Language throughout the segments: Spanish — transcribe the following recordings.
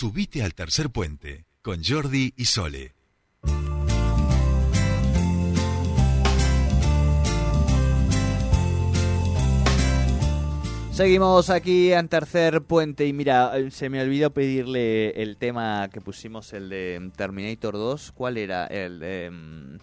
Subite al tercer puente con Jordi y Sole. Seguimos aquí en Tercer Puente y mira, eh, se me olvidó pedirle el tema que pusimos, el de Terminator 2. ¿Cuál era? El de, mm,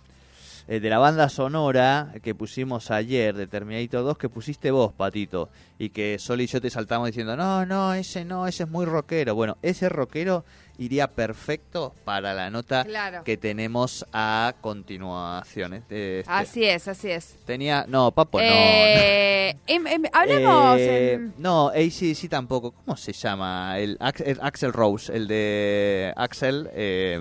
el de la banda sonora que pusimos ayer de Terminator 2 que pusiste vos, Patito. Y que Sol y yo te saltamos diciendo, no, no, ese no, ese es muy rockero. Bueno, ese rockero iría perfecto para la nota Claro. que tenemos a continuación. Este- este- Así es, así es. Tenía, no, Papo, no, no. Eh, em- em- hablemos Eh, en- No, ACDC tampoco. ¿Cómo se llama? El, el Axel Rose, el de Axel. eh,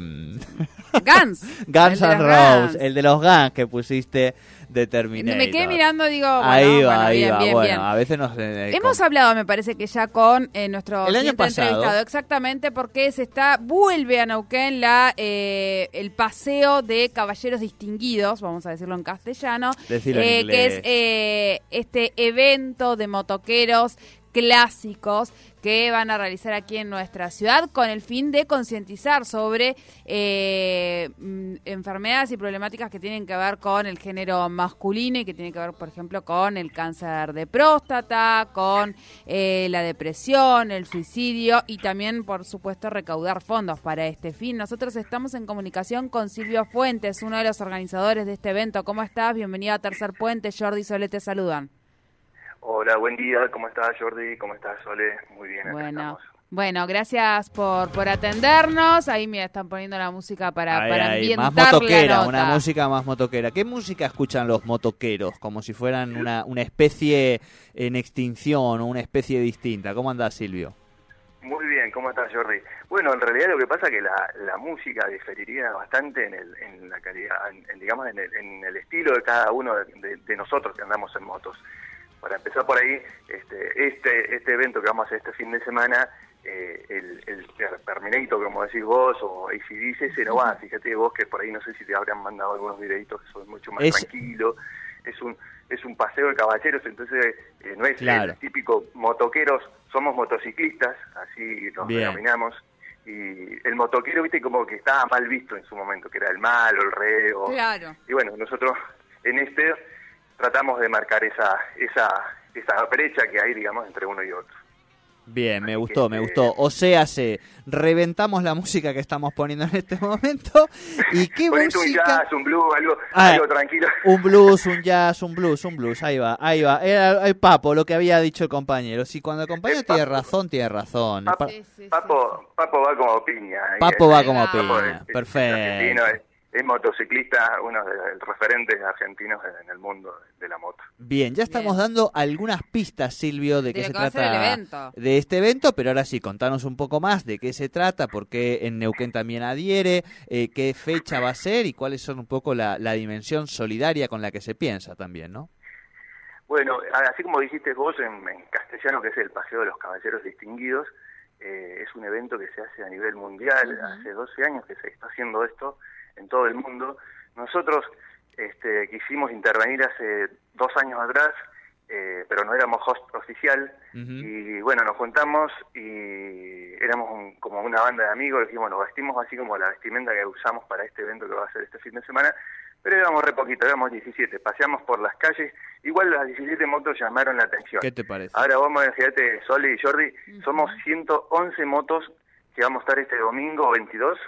Guns. Guns Roses, Guns. el de los Guns que pusiste de Terminator. Me quedé mirando, digo, bueno, ahí va, bueno, ahí bien, va. bien, bueno, bien. a veces nos. eh, Hemos con- hablado, me parece que ya con eh, nuestro El año pasado. entrevistado, exactamente, porque se está vuelve a Neuquén la eh, el paseo de caballeros distinguidos, vamos a decirlo en castellano, en eh, que es eh, este evento de motoqueros clásicos que van a realizar aquí en nuestra ciudad con el fin de concientizar sobre eh, mm, enfermedades y problemáticas que tienen que ver con el género masculino y que tienen que ver, por ejemplo, con el cáncer de próstata, con eh, la depresión, el suicidio y también, por supuesto, recaudar fondos para este fin. Nosotros estamos en comunicación con Silvio Fuentes, uno de los organizadores de este evento. ¿Cómo estás? Bienvenido a Tercer Puente. Jordi y te saludan. Hola, buen día. ¿Cómo estás, Jordi? ¿Cómo estás, Sole? Muy bien, Bueno, estamos. bueno, gracias por, por atendernos. Ahí me están poniendo la música para, Ahí, para ambientar más motoquera, la nota. una música más motoquera. ¿Qué música escuchan los motoqueros? Como si fueran una, una especie en extinción o una especie distinta. ¿Cómo andás, Silvio? Muy bien, ¿cómo estás, Jordi? Bueno, en realidad lo que pasa es que la, la música diferiría bastante en, el, en la calidad, en, en, digamos, en el, en el estilo de cada uno de, de- de nosotros que andamos en motos. Para empezar por ahí, este, este, este evento que vamos a hacer este fin de semana, eh, el, el Terminator, como decís vos, o ACDC, ese no va. Fíjate vos que por ahí no sé si te habrán mandado algunos videitos que son mucho más Es- tranquilos. Es un, es un paseo de caballeros, entonces eh, no es Claro. el típico motoqueros, somos motociclistas, así nos Bien. denominamos. Y el motoquero, viste, como que estaba mal visto en su momento, que era el malo, el reo. Claro. Y bueno, nosotros en este tratamos de marcar esa, esa, esa brecha que hay, digamos, entre uno y otro. Bien, me Así gustó, que, me eh, gustó. O sea, se reventamos la música que estamos poniendo en este momento. ¿Y qué Ponete un música? jazz, un blues, algo, Ah, algo tranquilo. Un blues, un jazz, un blues, un blues. Ahí va, ahí va. Era el papo, lo que había dicho el compañero. Si cuando el compañero El tiene Papo. razón, tiene razón. Papo, Pa- Sí, sí, sí, Papo, Papo va como piña. Papo va eh, como piña. Perfecto. Es, motociclista, uno de los referentes argentinos en el mundo de la moto. Bien, ya estamos Bien. dando algunas pistas, Silvio, de, De qué se trata de este evento, pero ahora sí, contanos un poco más de qué se trata, por qué en Neuquén también adhiere, eh, qué fecha va a ser y cuáles son un poco la, la dimensión solidaria con la que se piensa también, ¿no? Bueno, así como dijiste vos en, en castellano, que es el Paseo de los Caballeros Distinguidos, eh, es un evento que se hace a nivel mundial, hace 12 años que se está haciendo esto en todo el mundo. Nosotros este, quisimos intervenir hace dos años atrás, eh, pero no éramos host oficial, y bueno, nos juntamos y éramos un- como una banda de amigos, dijimos, nos vestimos así como la vestimenta que usamos para este evento que va a ser este fin de semana, pero éramos re poquito, éramos 17, paseamos por las calles, igual las 17 motos llamaron la atención. ¿Qué te parece? Ahora vamos, fíjate, Soli y Jordi, somos 111 motos que vamos a estar este domingo 22,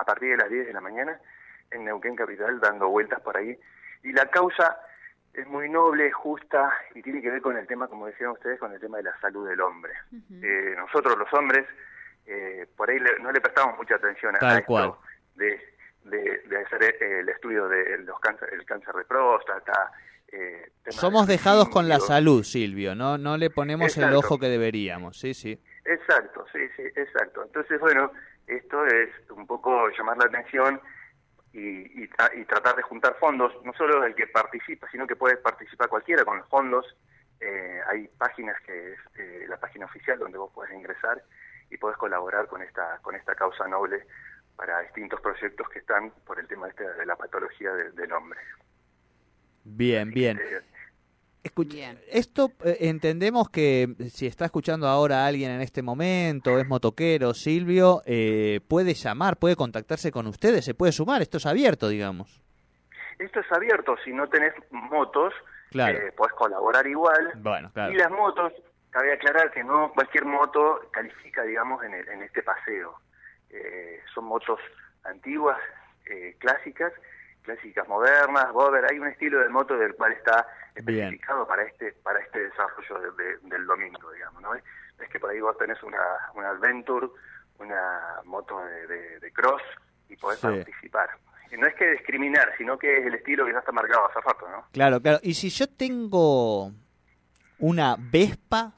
a partir de las 10 de la mañana, en Neuquén Capital, dando vueltas por ahí. Y la causa es muy noble, justa, y tiene que ver con el tema, como decían ustedes, con el tema de la salud del hombre. Eh, nosotros los hombres, eh, por ahí le- no le prestamos mucha atención a, Tal a esto cual. de, de, de hacer eh, el estudio del los cáncer, el cáncer de próstata. Eh, Somos de dejados con la salud, Silvio, ¿no? No le ponemos el ojo que deberíamos, sí, sí. Exacto, sí, sí, exacto. Entonces, bueno, esto es un poco llamar la atención y, y, tra- y tratar de juntar fondos, no solo el que participa, sino que puede participar cualquiera con los fondos. Eh, hay páginas que es eh, la página oficial donde vos puedes ingresar y podés colaborar con esta con esta causa noble para distintos proyectos que están por el tema este de la patología de- del hombre. Bien, bien. Eh, Escucha, Bien. esto eh, entendemos que si está escuchando ahora a alguien en este momento, es motoquero, Silvio, eh, puede llamar, puede contactarse con ustedes, se puede sumar, esto es abierto, digamos. Esto es abierto, si no tenés motos, Claro. eh, podés colaborar igual. Bueno, claro. Y las motos, cabe aclarar que no cualquier moto califica, digamos, en, el- en este paseo. Eh, son motos antiguas, eh, clásicas, clásicas modernas, Bober, hay un estilo de moto del cual está Bien. especificado para este para este desarrollo de- de- del domingo, digamos, ¿no? Es que por ahí vos tenés una, una Adventure, una moto de, de- de cross y podés Sí. participar. Y no es que discriminar, sino que es el estilo que ya está marcado hace rato, ¿no? Claro, claro. Y si yo tengo una Vespa,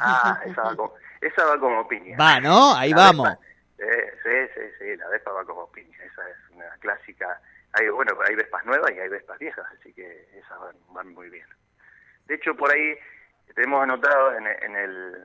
Ah, esa va como, esa va como piña. va, ¿no? Ahí La vamos. Vespa, eh, sí, sí, sí, la Vespa va como piña. Esa es una clásica. Hay, bueno, hay Vespas nuevas y hay Vespas viejas, así que esas van, van muy bien. De hecho, por ahí tenemos anotado en, el- en el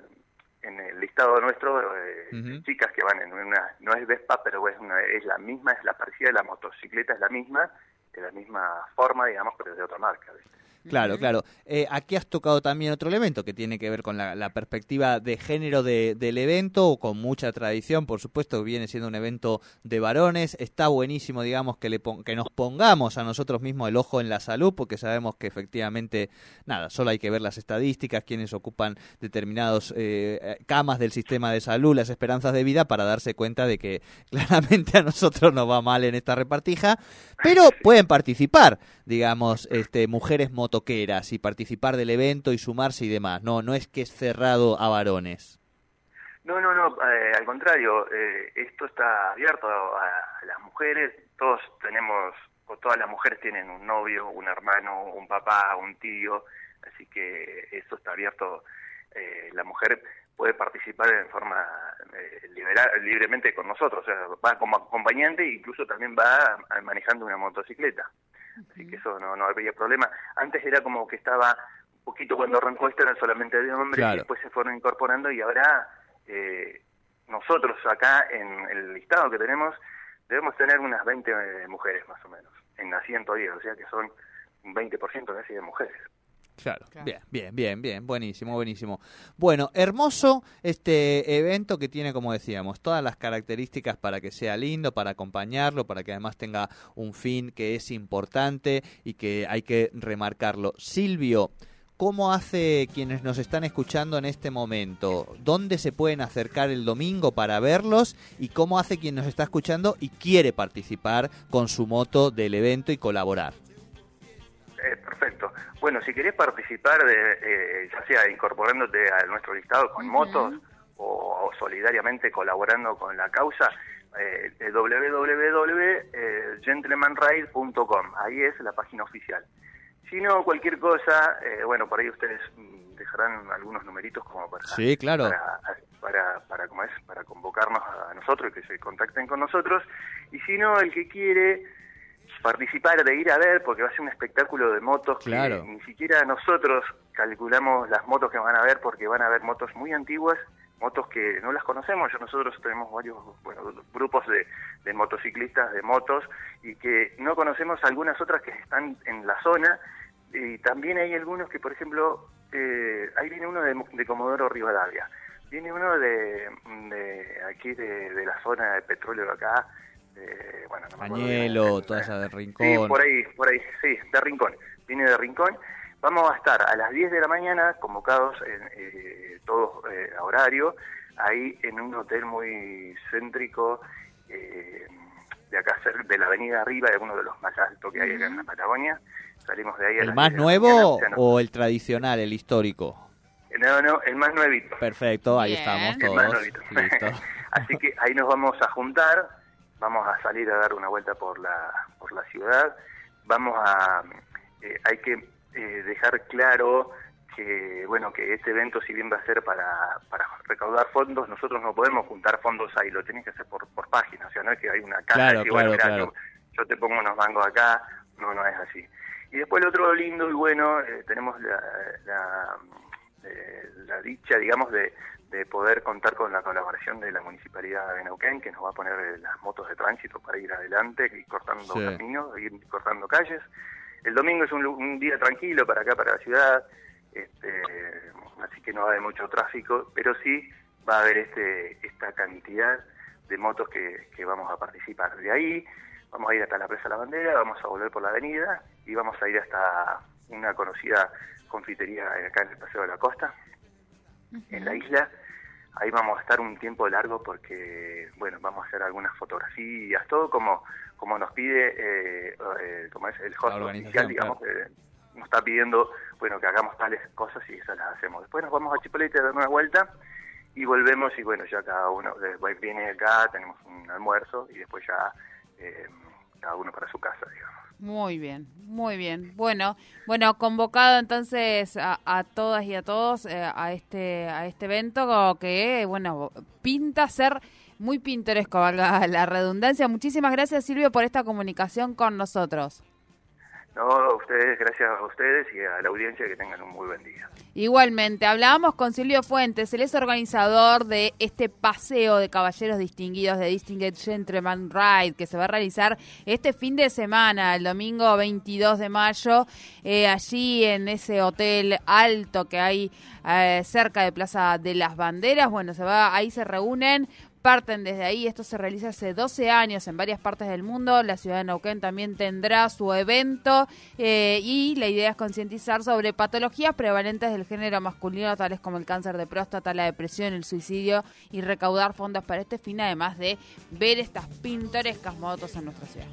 en el listado nuestro eh, chicas que van en una no es Vespa pero es una es la misma es la parecida de la motocicleta es la misma de la misma forma digamos pero es de otra marca ¿viste? Claro, claro. Eh, aquí has tocado también otro elemento que tiene que ver con la, la perspectiva de género de- del evento, con mucha tradición, por supuesto, viene siendo un evento de varones. Está buenísimo, digamos, que, le pon- que nos pongamos a nosotros mismos el ojo en la salud, porque sabemos que efectivamente, nada, solo hay que ver las estadísticas, quienes ocupan determinados eh, camas del sistema de salud, las esperanzas de vida, para darse cuenta de que claramente a nosotros nos va mal en esta repartija, pero pueden participar, digamos, este, mujeres motoqueras y participar del evento y sumarse y demás. No, no es que es cerrado a varones. No, no, no, eh, al contrario, eh, esto está abierto a, las mujeres, todos tenemos, o todas las mujeres tienen un novio, un hermano, un papá, un tío, así que esto está abierto, eh, la mujer puede participar en forma eh, libera- libremente con nosotros, o sea, va como acompañante e incluso también va manejando una motocicleta, así que eso no, no habría problema. Antes era como que estaba un poquito cuando arrancó esto era solamente de hombres Claro. y después se fueron incorporando y ahora eh, nosotros acá en el listado que tenemos debemos tener unas 20 eh, mujeres más o menos en la 110, o sea que son un 20% casi de mujeres. Claro. Claro. Bien, bien, bien, bien. Buenísimo, buenísimo. Bueno, hermoso este evento que tiene, como decíamos, todas las características para que sea lindo, para acompañarlo, para que además tenga un fin que es importante y que hay que remarcarlo. Silvio, ¿cómo hace quienes nos están escuchando en este momento? ¿Dónde se pueden acercar el domingo para verlos? ¿Y cómo hace quien nos está escuchando y quiere participar con su moto del evento y colaborar? Eh, perfecto. Bueno, si querés participar, de, eh, ya sea incorporándote a nuestro listado con motos o, o solidariamente colaborando con la causa, eh, eh, www.gentlemanride.com. Ahí es la página oficial. Si no, cualquier cosa, eh, bueno, por ahí ustedes mm, dejarán algunos numeritos como para, Sí, claro. para, para, para, ¿cómo es? para convocarnos a nosotros y que se contacten con nosotros. Y si no, el que quiere participar, de ir a ver, porque va a ser un espectáculo de motos Claro. que ni siquiera nosotros calculamos las motos que van a ver, porque van a ver motos muy antiguas, motos que no las conocemos. Ya nosotros tenemos varios bueno, grupos de, de motociclistas de motos y que no conocemos algunas otras que están en la zona. Y también hay algunos que, por ejemplo, eh, ahí viene uno de, de Comodoro Rivadavia, viene uno de, de aquí de, de la zona de petróleo de acá, de, bueno, no me toda esa de rincón. Sí, por ahí, por ahí, sí, de Rincón. Viene de Rincón. Vamos a estar a las 10 de la mañana convocados en, eh, todos eh, a horario, ahí en un hotel muy céntrico eh, de acá cerca de la avenida arriba, de uno de los más altos que hay acá en la Patagonia. Salimos de ahí a ¿El más 10 de la nuevo mañana, o sea, no- o el tradicional, el histórico? no, no, el más nuevito. Perfecto, ahí Bien. estamos El más todos. nuevito. Listo. Así que ahí nos vamos a juntar, vamos a salir a dar una vuelta por la, por la ciudad, vamos a, eh, hay que eh, dejar claro que, bueno, que este evento si bien va a ser para, para recaudar fondos, nosotros no podemos juntar fondos ahí, lo tenés que hacer por, por página, o sea, no es que hay una caja Claro, y que, bueno, claro, mirá, claro. Yo, yo te pongo unos mangos acá, no, no es así. Y después lo otro lindo y bueno, eh, tenemos la, la, eh, la dicha, digamos, de, de poder contar con la colaboración de la Municipalidad de Neuquén, que nos va a poner las motos de tránsito para ir adelante, ir cortando Sí. caminos, ir cortando calles. El domingo es un, un día tranquilo para acá, para la ciudad, este, así que no va a haber mucho tráfico, pero sí va a haber este, esta cantidad de motos que, que vamos a participar. De ahí vamos a ir hasta la Presa de la Bandera, vamos a volver por la avenida y vamos a ir hasta una conocida confitería acá en el Paseo de la Costa, en la isla. Ahí vamos a estar un tiempo largo porque, bueno, vamos a hacer algunas fotografías, todo como como nos pide, eh, eh, como es el host oficial, digamos, que nos está pidiendo, bueno, que hagamos tales cosas y esas las hacemos. Después nos vamos a Chipolete a dar una vuelta y volvemos y bueno, ya cada uno, después viene acá, tenemos un almuerzo y después ya eh, cada uno para su casa, digamos. Muy bien, muy bien. Bueno, bueno, convocado entonces a, a todas y a todos eh, a este a este evento que bueno pinta ser muy pintoresco, valga la redundancia. Muchísimas gracias Silvio por esta comunicación con nosotros. No, a ustedes, gracias a ustedes y a la audiencia que tengan un muy buen día. Igualmente, hablábamos con Silvio Fuentes, él es organizador de este paseo de caballeros distinguidos de Distinguished Gentleman Ride que se va a realizar este fin de semana, el domingo 22 de mayo, eh, allí en ese hotel alto que hay eh, cerca de Plaza de las Banderas. Bueno, se va, ahí se reúnen parten desde ahí. Esto se realiza hace 12 años en varias partes del mundo. La ciudad de Neuquén también tendrá su evento eh, y la idea es concientizar sobre patologías prevalentes del género masculino, tales como el cáncer de próstata, la depresión, el suicidio y recaudar fondos para este fin, además de ver estas pintorescas motos en nuestra ciudad.